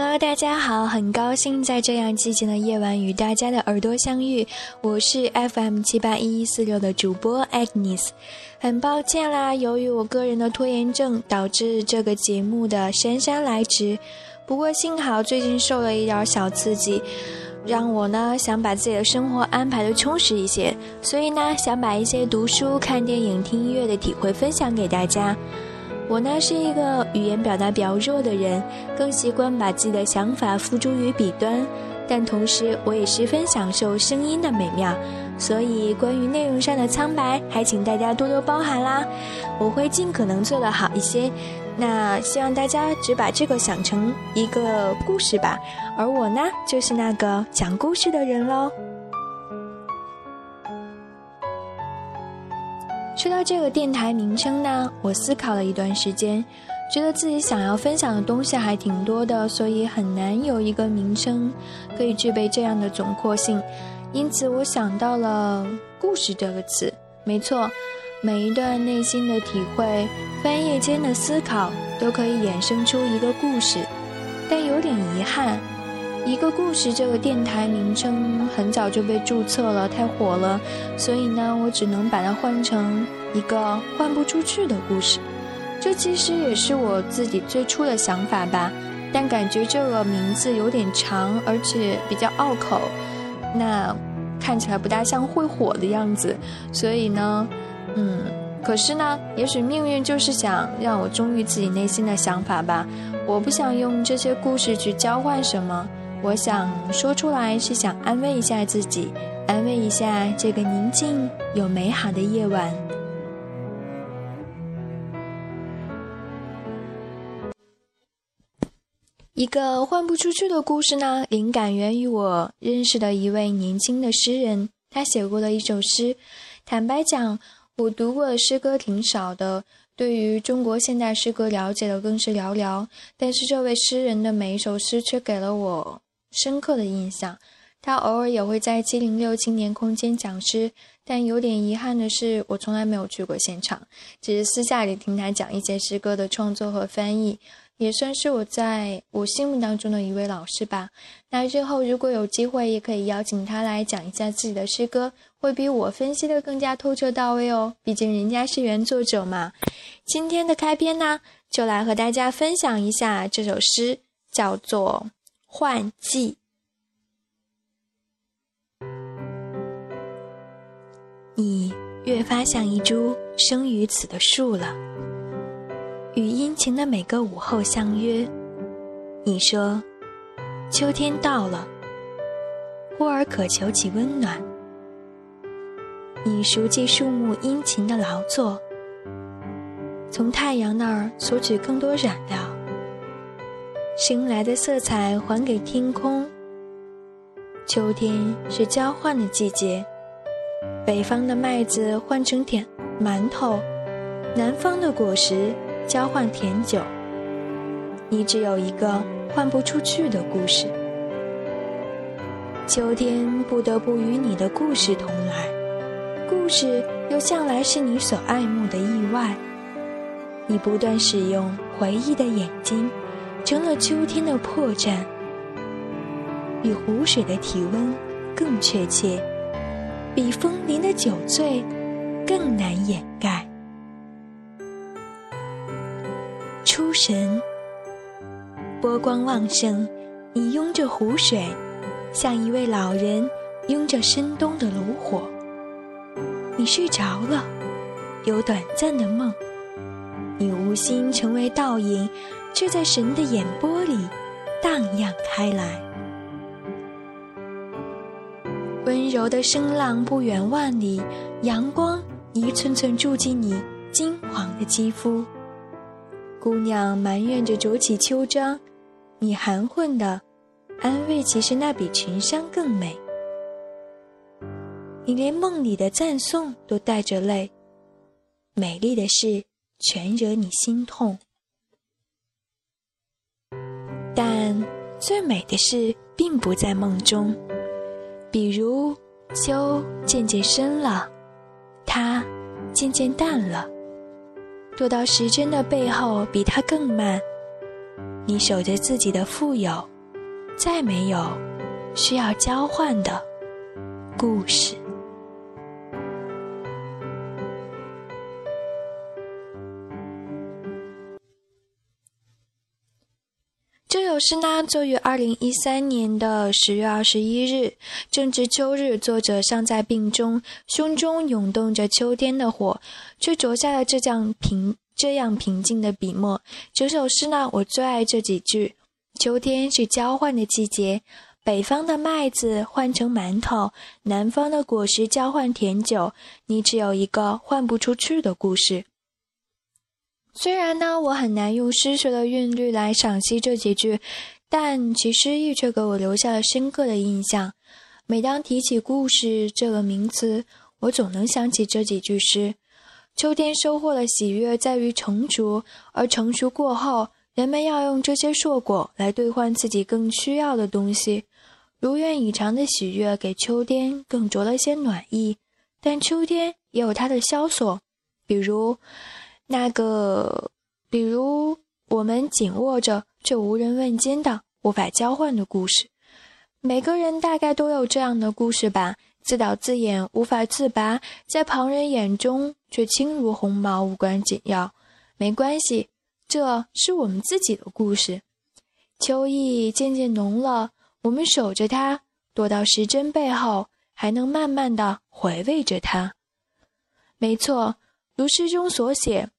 Hello，大家好，很高兴在这样寂静的夜晚与大家的耳朵相遇。我是 FM 七八一一四六的主播 Agnes，很抱歉啦，由于我个人的拖延症，导致这个节目的姗姗来迟。不过幸好最近受了一点小刺激，让我呢想把自己的生活安排的充实一些，所以呢想把一些读书、看电影、听音乐的体会分享给大家。我呢是一个语言表达比较弱的人，更习惯把自己的想法付诸于笔端，但同时我也十分享受声音的美妙，所以关于内容上的苍白，还请大家多多包涵啦。我会尽可能做得好一些，那希望大家只把这个想成一个故事吧，而我呢就是那个讲故事的人喽。说到这个电台名称呢，我思考了一段时间，觉得自己想要分享的东西还挺多的，所以很难有一个名称可以具备这样的总括性。因此，我想到了“故事”这个词。没错，每一段内心的体会、翻页间的思考，都可以衍生出一个故事。但有点遗憾。一个故事，这个电台名称很早就被注册了，太火了，所以呢，我只能把它换成一个换不出去的故事。这其实也是我自己最初的想法吧，但感觉这个名字有点长，而且比较拗口，那看起来不大像会火的样子，所以呢，嗯，可是呢，也许命运就是想让我忠于自己内心的想法吧。我不想用这些故事去交换什么。我想说出来，是想安慰一下自己，安慰一下这个宁静又美好的夜晚。一个换不出去的故事呢，灵感源于我认识的一位年轻的诗人，他写过的一首诗。坦白讲，我读过的诗歌挺少的，对于中国现代诗歌了解的更是寥寥。但是这位诗人的每一首诗却给了我。深刻的印象，他偶尔也会在七零六青年空间讲诗，但有点遗憾的是，我从来没有去过现场，只是私下里听他讲一些诗歌的创作和翻译，也算是我在我心目当中的一位老师吧。那日后如果有机会，也可以邀请他来讲一下自己的诗歌，会比我分析的更加透彻到位哦。毕竟人家是原作者嘛。今天的开篇呢，就来和大家分享一下这首诗，叫做。换季，你越发像一株生于此的树了。与殷勤的每个午后相约，你说秋天到了，忽而渴求起温暖。你熟记树木殷勤的劳作，从太阳那儿索取更多染料。新来的色彩还给天空。秋天是交换的季节，北方的麦子换成甜馒头，南方的果实交换甜酒。你只有一个换不出去的故事。秋天不得不与你的故事同来，故事又向来是你所爱慕的意外。你不断使用回忆的眼睛。成了秋天的破绽，比湖水的体温更确切，比枫林的酒醉更难掩盖。出神，波光旺盛，你拥着湖水，像一位老人拥着深冬的炉火。你睡着了，有短暂的梦，你无心成为倒影。却在神的眼波里荡漾开来，温柔的声浪不远万里，阳光一寸寸住进你金黄的肌肤。姑娘埋怨着灼起秋章，你含混的安慰，其实那比群山更美。你连梦里的赞颂都带着泪，美丽的事全惹你心痛。但最美的事并不在梦中，比如秋渐渐深了，它渐渐淡了，躲到时针的背后比它更慢。你守着自己的富有，再没有需要交换的故事。诗呢，作于二零一三年的十月二十一日，正值秋日，作者尚在病中，胸中涌动着秋天的火，却着下了这样平这样平静的笔墨。整首诗呢，我最爱这几句：秋天是交换的季节，北方的麦子换成馒头，南方的果实交换甜酒，你只有一个换不出去的故事。虽然呢，我很难用诗学的韵律来赏析这几句，但其诗意却给我留下了深刻的印象。每当提起“故事”这个名词，我总能想起这几句诗。秋天收获的喜悦在于成熟，而成熟过后，人们要用这些硕果来兑换自己更需要的东西。如愿以偿的喜悦给秋天更着了些暖意，但秋天也有它的萧索，比如。那个，比如我们紧握着却无人问津的、无法交换的故事，每个人大概都有这样的故事吧？自导自演，无法自拔，在旁人眼中却轻如鸿毛，无关紧要。没关系，这是我们自己的故事。秋意渐渐浓了，我们守着它，躲到时针背后，还能慢慢的回味着它。没错，如诗中所写。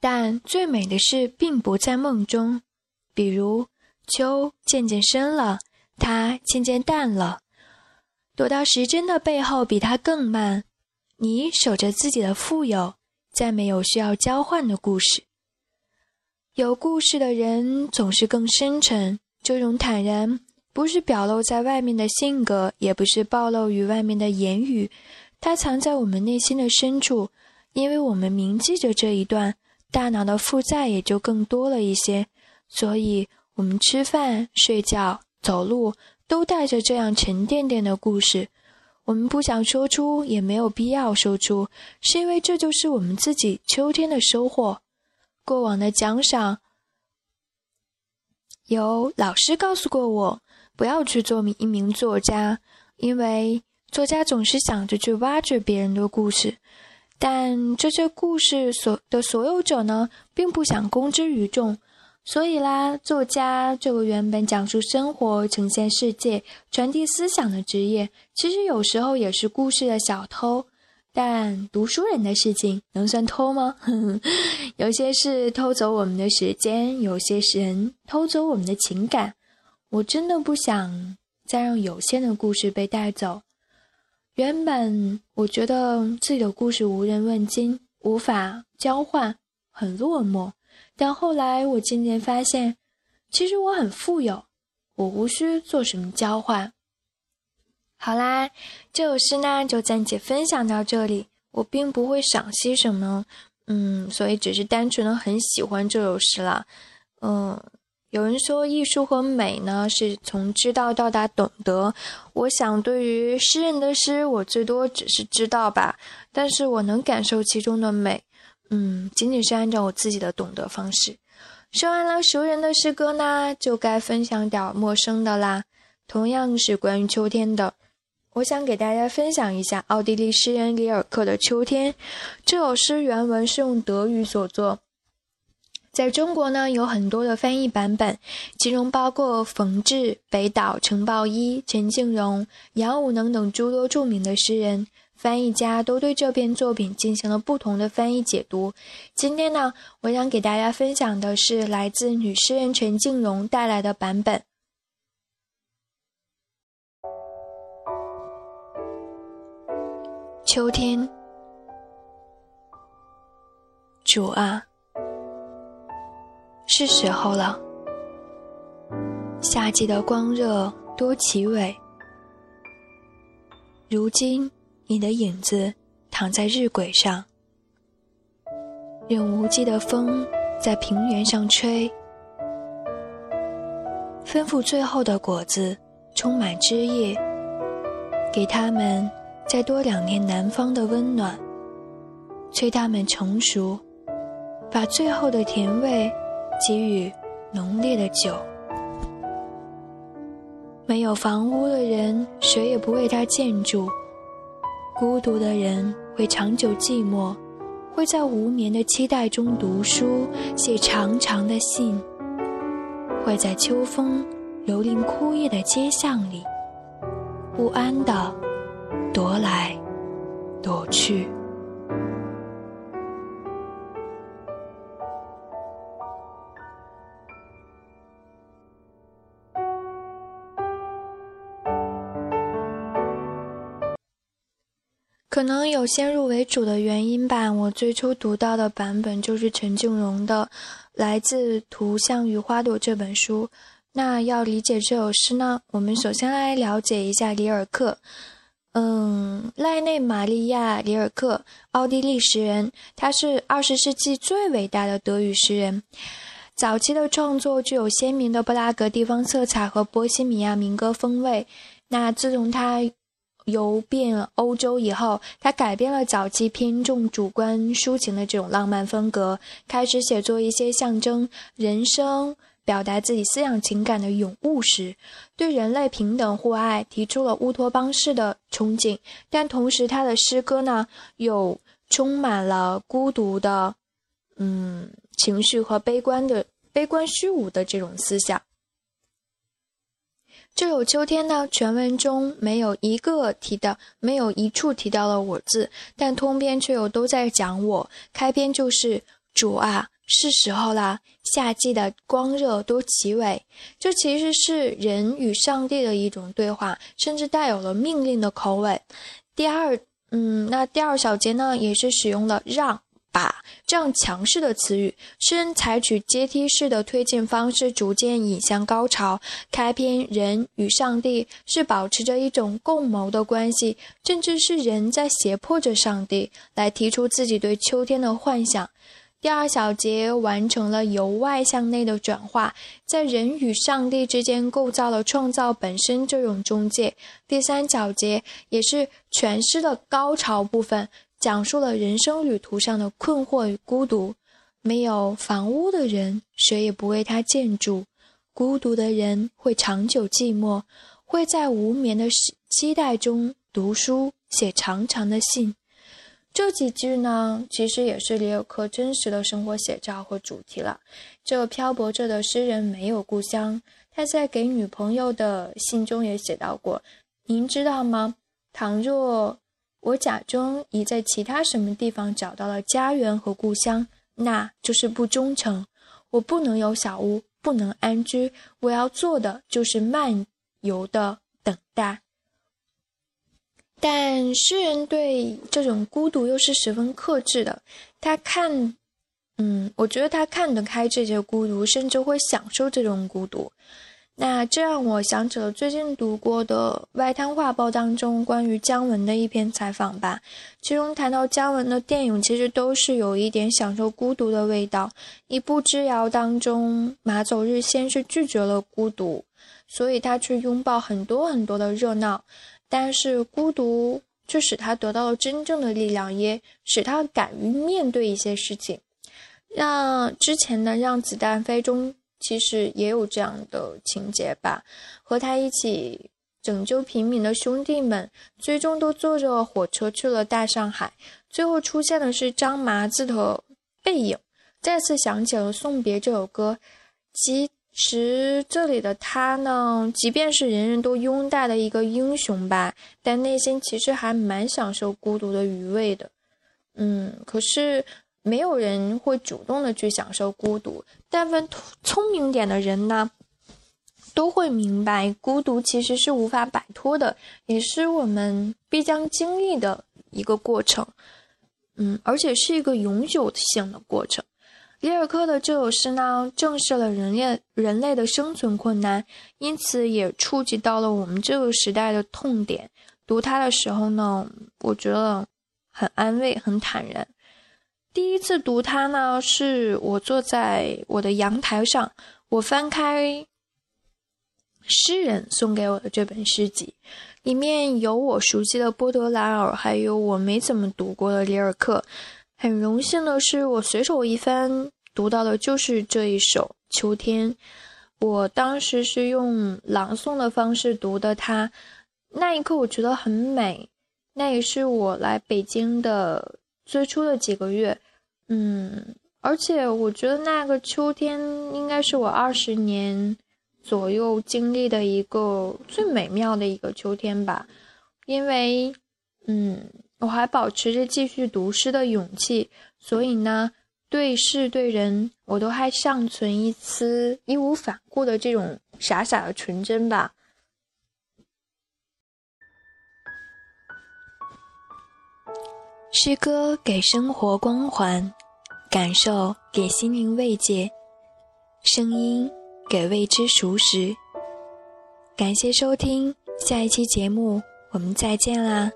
但最美的事并不在梦中，比如秋渐渐深了，它渐渐淡了，躲到时针的背后比它更慢。你守着自己的富有，再没有需要交换的故事。有故事的人总是更深沉，这种坦然不是表露在外面的性格，也不是暴露于外面的言语，它藏在我们内心的深处，因为我们铭记着这一段。大脑的负债也就更多了一些，所以我们吃饭、睡觉、走路都带着这样沉甸甸的故事。我们不想说出，也没有必要说出，是因为这就是我们自己秋天的收获。过往的奖赏，有老师告诉过我，不要去做一名作家，因为作家总是想着去挖掘别人的故事。但这些故事所的所有者呢，并不想公之于众，所以啦，作家这个原本讲述生活、呈现世界、传递思想的职业，其实有时候也是故事的小偷。但读书人的事情能算偷吗？有些事偷走我们的时间，有些人偷走我们的情感。我真的不想再让有限的故事被带走。原本我觉得自己的故事无人问津，无法交换，很落寞。但后来我渐渐发现，其实我很富有，我无需做什么交换。好啦，这首诗呢就暂且分享到这里。我并不会赏析什么，嗯，所以只是单纯的很喜欢这首诗了，嗯。有人说，艺术和美呢，是从知道到达懂得。我想，对于诗人的诗，我最多只是知道吧，但是我能感受其中的美。嗯，仅仅是按照我自己的懂得方式。说完了熟人的诗歌呢，就该分享点陌生的啦。同样是关于秋天的，我想给大家分享一下奥地利诗人里尔克的《秋天》。这首诗原文是用德语所作。在中国呢，有很多的翻译版本，其中包括冯至、北岛、程抱一、陈静荣、杨武能等诸多著名的诗人、翻译家都对这篇作品进行了不同的翻译解读。今天呢，我想给大家分享的是来自女诗人陈静荣带来的版本。秋天，主啊。是时候了。夏季的光热多奇伟，如今你的影子躺在日晷上，任无际的风在平原上吹，吩咐最后的果子充满枝叶，给他们再多两年南方的温暖，催他们成熟，把最后的甜味。给予浓烈的酒。没有房屋的人，谁也不为他建筑。孤独的人会长久寂寞，会在无眠的期待中读书，写长长的信，会在秋风蹂躏枯叶的街巷里，不安地踱来踱去。可能有先入为主的原因吧。我最初读到的版本就是陈静蓉的《来自图像与花朵》这本书。那要理解这首诗呢，我们首先来了解一下里尔克。嗯，赖内玛利亚·里尔克，奥地利诗人，他是二十世纪最伟大的德语诗人。早期的创作具有鲜明的布拉格地方色彩和波西米亚民歌风味。那自从他游遍欧洲以后，他改变了早期偏重主观抒情的这种浪漫风格，开始写作一些象征人生、表达自己思想情感的咏物诗，对人类平等互爱提出了乌托邦式的憧憬。但同时，他的诗歌呢，又充满了孤独的，嗯，情绪和悲观的、悲观虚无的这种思想。这首秋天呢，全文中没有一个提到，没有一处提到了我字，但通篇却又都在讲我。开篇就是主啊，是时候啦，夏季的光热都齐尾。这其实是人与上帝的一种对话，甚至带有了命令的口吻。第二，嗯，那第二小节呢，也是使用了让。把这样强势的词语，诗人采取阶梯式的推进方式，逐渐引向高潮。开篇，人与上帝是保持着一种共谋的关系，甚至是人在胁迫着上帝来提出自己对秋天的幻想。第二小节完成了由外向内的转化，在人与上帝之间构造了创造本身这种中介。第三小节也是全诗的高潮部分。讲述了人生旅途上的困惑与孤独。没有房屋的人，谁也不为他建筑。孤独的人会长久寂寞，会在无眠的期待中读书，写长长的信。这几句呢，其实也是里尔克真实的生活写照和主题了。这漂泊着的诗人没有故乡，他在给女朋友的信中也写到过：“您知道吗？倘若……”我假装已在其他什么地方找到了家园和故乡，那就是不忠诚。我不能有小屋，不能安居。我要做的就是漫游的等待。但诗人对这种孤独又是十分克制的。他看，嗯，我觉得他看得开这些孤独，甚至会享受这种孤独。那这让我想起了最近读过的《外滩画报》当中关于姜文的一篇采访吧，其中谈到姜文的电影其实都是有一点享受孤独的味道。一步《之遥》当中，马走日先是拒绝了孤独，所以他去拥抱很多很多的热闹，但是孤独却使他得到了真正的力量，也使他敢于面对一些事情。让之前的《让子弹飞》中。其实也有这样的情节吧，和他一起拯救平民的兄弟们，最终都坐着火车去了大上海。最后出现的是张麻子的背影，再次想起了《送别》这首歌。其实这里的他呢，即便是人人都拥戴的一个英雄吧，但内心其实还蛮享受孤独的余味的。嗯，可是。没有人会主动的去享受孤独，但凡聪明点的人呢，都会明白孤独其实是无法摆脱的，也是我们必将经历的一个过程。嗯，而且是一个永久性的过程。里尔克的这首诗呢，正视了人类人类的生存困难，因此也触及到了我们这个时代的痛点。读它的时候呢，我觉得很安慰，很坦然。第一次读它呢，是我坐在我的阳台上，我翻开诗人送给我的这本诗集，里面有我熟悉的波德莱尔，还有我没怎么读过的里尔克。很荣幸的是，我随手一翻，读到的就是这一首秋天。我当时是用朗诵的方式读的它，那一刻我觉得很美。那也是我来北京的最初的几个月，嗯，而且我觉得那个秋天应该是我二十年左右经历的一个最美妙的一个秋天吧，因为，嗯，我还保持着继续读诗的勇气，所以呢。对事对人，我都还尚存一丝义无反顾的这种傻傻的纯真吧。诗歌给生活光环，感受给心灵慰藉，声音给未知熟识。感谢收听，下一期节目我们再见啦！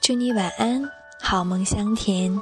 祝你晚安，好梦香甜。